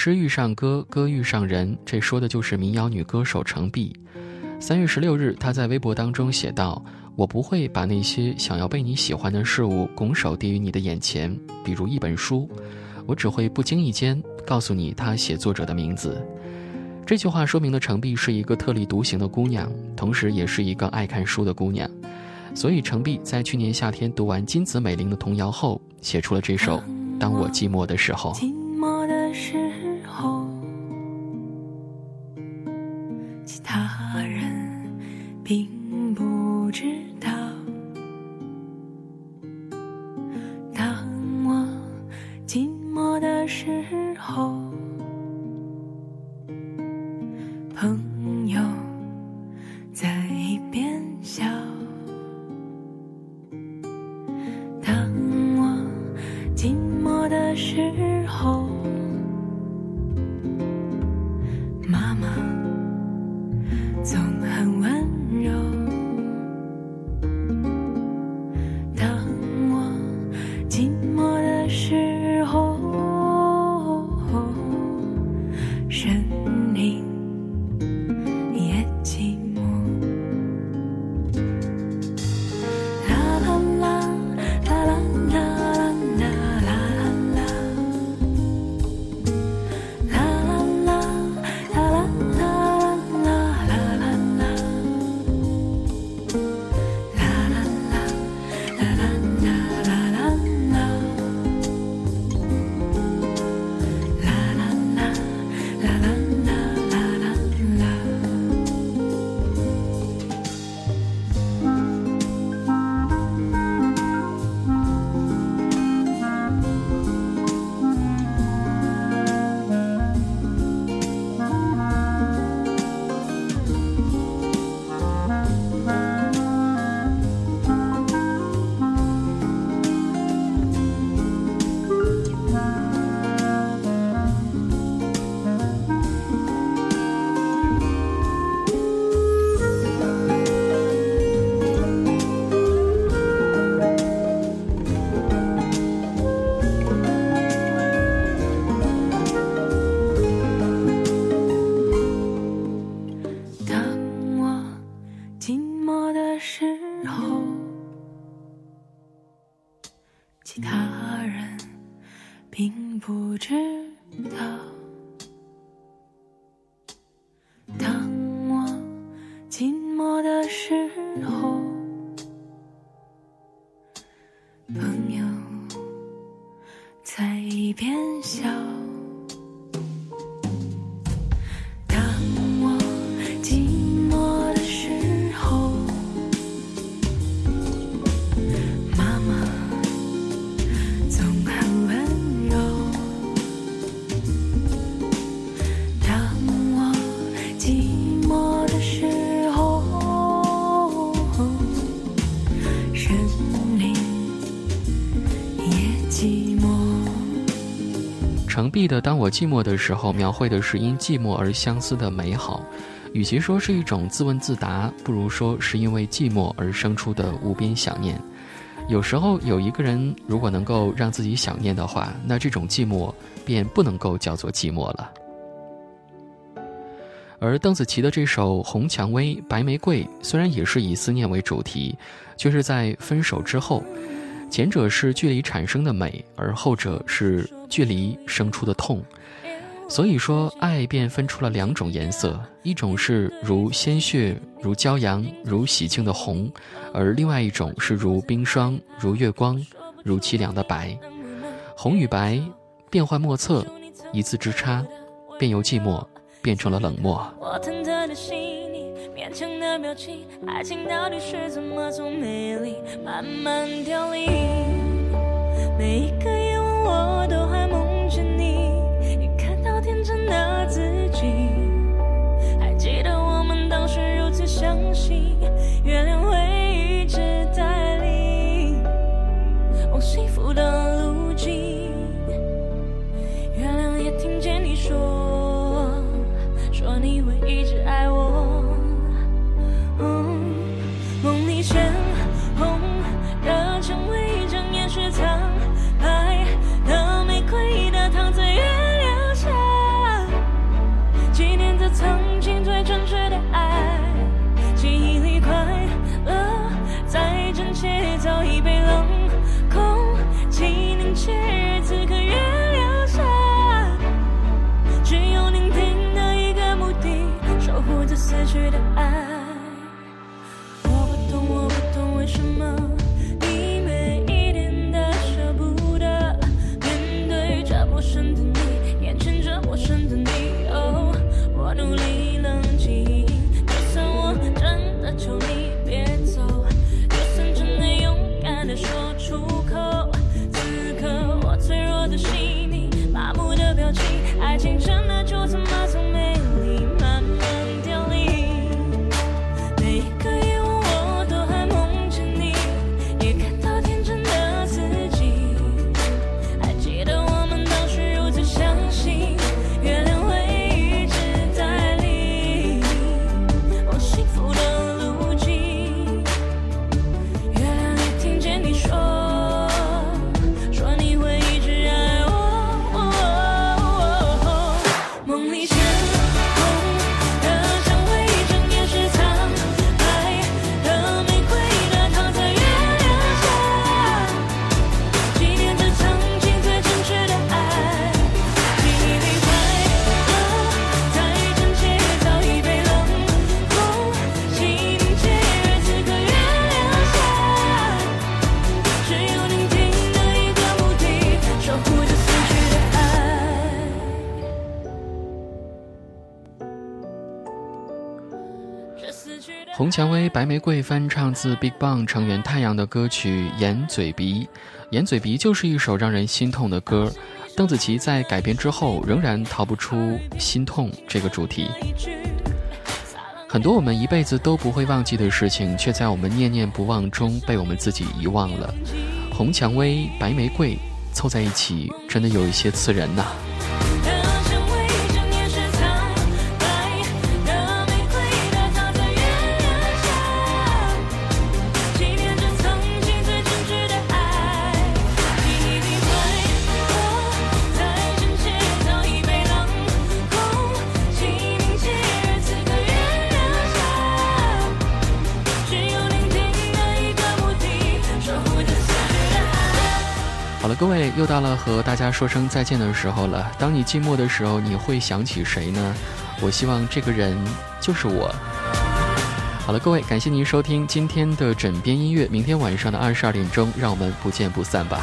诗遇上歌，歌遇上人，这说的就是民谣女歌手程璧。三月十六日，她在微博当中写道：“我不会把那些想要被你喜欢的事物拱手递于你的眼前，比如一本书，我只会不经意间告诉你他写作者的名字。”这句话说明了程璧是一个特立独行的姑娘，同时也是一个爱看书的姑娘。所以，程璧在去年夏天读完金子美玲的童谣后，写出了这首《当我寂寞的时候》。并不知道。当我寂寞的时候，朋友在一边笑。当我寂寞的时候，妈妈时候，其他人并不知道。当我寂寞的时候，朋友寂寞。程璧的《当我寂寞的时候》描绘的是因寂寞而相思的美好，与其说是一种自问自答，不如说是因为寂寞而生出的无边想念。有时候有一个人如果能够让自己想念的话，那这种寂寞便不能够叫做寂寞了。而邓紫棋的这首《红蔷薇白玫瑰》虽然也是以思念为主题，却是在分手之后。前者是距离产生的美，而后者是距离生出的痛。所以说，爱便分出了两种颜色，一种是如鲜血、如骄阳、如喜庆的红，而另外一种是如冰霜、如月光、如凄凉的白。红与白变幻莫测，一字之差，便由寂寞变成了冷漠。我忐忑的心坚，强的表情，爱情到底是怎么从美丽慢慢凋零？每一个夜晚，我都还梦见你，一看到天真的自己。还记得我们当时如此相信，月亮会一直带领往幸福的路径。月亮也听见你说，说你会一直去的爱。我不懂我不懂为什么红蔷薇、白玫瑰翻唱自 BigBang 成员太阳的歌曲《眼嘴鼻》，《眼嘴鼻》就是一首让人心痛的歌。邓紫棋在改编之后，仍然逃不出心痛这个主题。很多我们一辈子都不会忘记的事情，却在我们念念不忘中被我们自己遗忘了。红蔷薇、白玫瑰凑在一起，真的有一些刺人呐、好了，各位，又到了和大家说声再见的时候了。当你寂寞的时候，你会想起谁呢？我希望这个人就是我。好了，各位，感谢您收听今天的枕边音乐。明天晚上的二十二点钟，让我们不见不散吧。